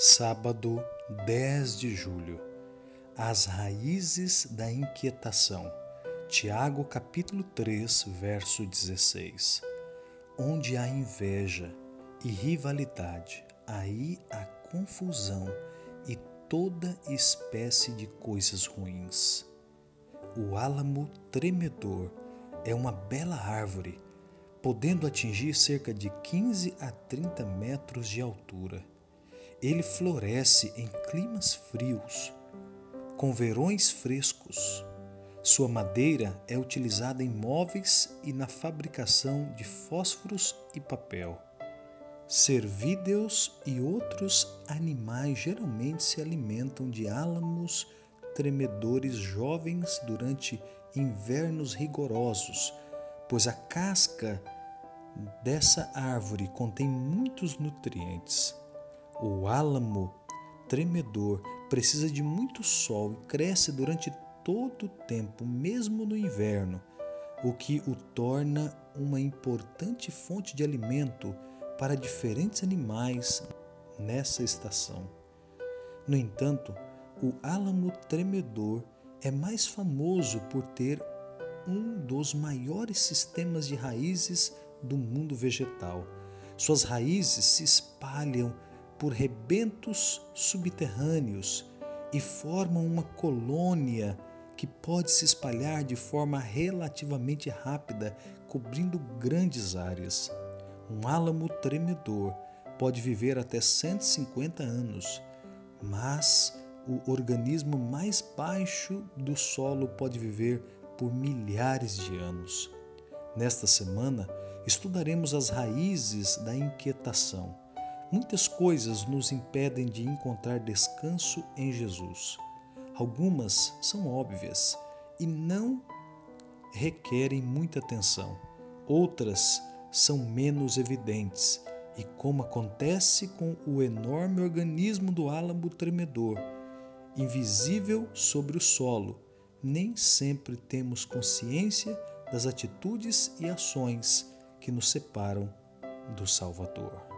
Sábado 10 de julho. As raízes da inquietação. Tiago capítulo 3, verso 16. Onde há inveja e rivalidade, aí há confusão e toda espécie de coisas ruins. O álamo tremedor é uma bela árvore, podendo atingir cerca de 15 a 30 metros de altura ele floresce em climas frios, com verões frescos. Sua madeira é utilizada em móveis e na fabricação de fósforos e papel. Cervídeos e outros animais geralmente se alimentam de álamos tremedores jovens durante invernos rigorosos, pois a casca dessa árvore contém muitos nutrientes. O álamo tremedor precisa de muito sol e cresce durante todo o tempo, mesmo no inverno, o que o torna uma importante fonte de alimento para diferentes animais nessa estação. No entanto, o álamo tremedor é mais famoso por ter um dos maiores sistemas de raízes do mundo vegetal. Suas raízes se espalham por rebentos subterrâneos e formam uma colônia que pode se espalhar de forma relativamente rápida, cobrindo grandes áreas. Um álamo tremedor pode viver até 150 anos, mas o organismo mais baixo do solo pode viver por milhares de anos. Nesta semana, estudaremos as raízes da inquietação Muitas coisas nos impedem de encontrar descanso em Jesus. Algumas são óbvias e não requerem muita atenção. Outras são menos evidentes e, como acontece com o enorme organismo do álamo tremedor, invisível sobre o solo, nem sempre temos consciência das atitudes e ações que nos separam do Salvador.